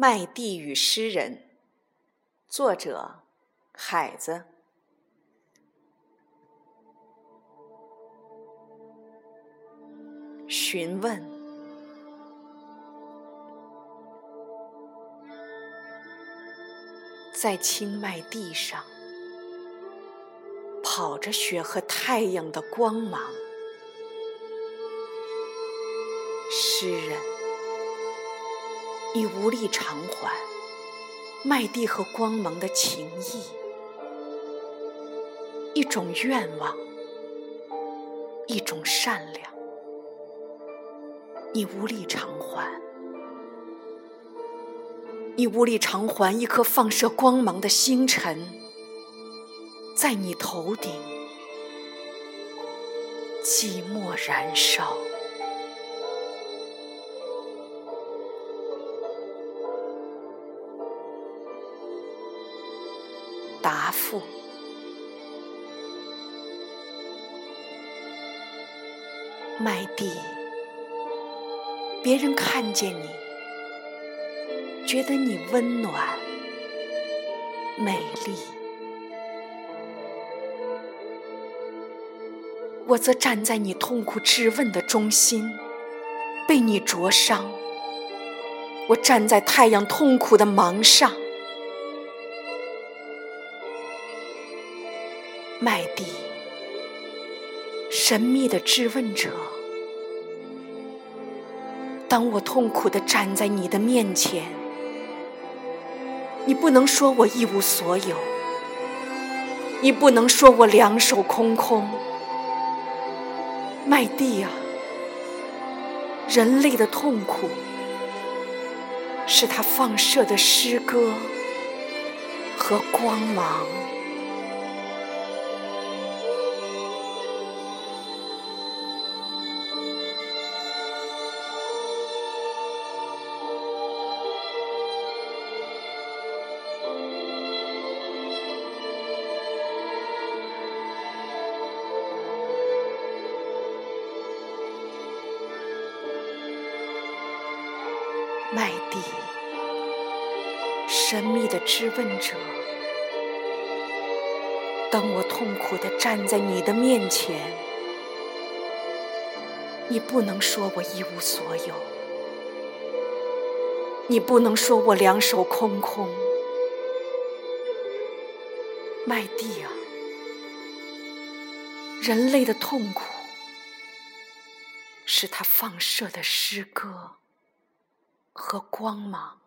麦地与诗人，作者海子。询问，在青麦地上，跑着雪和太阳的光芒。诗人，已无力偿还麦地和光芒的情谊，一种愿望，一种善良，你无力偿还，你无力偿还一颗放射光芒的星辰，在你头顶寂寞燃烧。答复：麦地，别人看见你，觉得你温暖、美丽；我则站在你痛苦质问的中心，被你灼伤。我站在太阳痛苦的芒上。麦地，神秘的质问者。当我痛苦地站在你的面前，你不能说我一无所有，你不能说我两手空空。麦地啊，人类的痛苦，是他放射的诗歌和光芒。麦地，神秘的质问者。当我痛苦地站在你的面前，你不能说我一无所有，你不能说我两手空空。麦地啊，人类的痛苦，是他放射的诗歌。和光芒。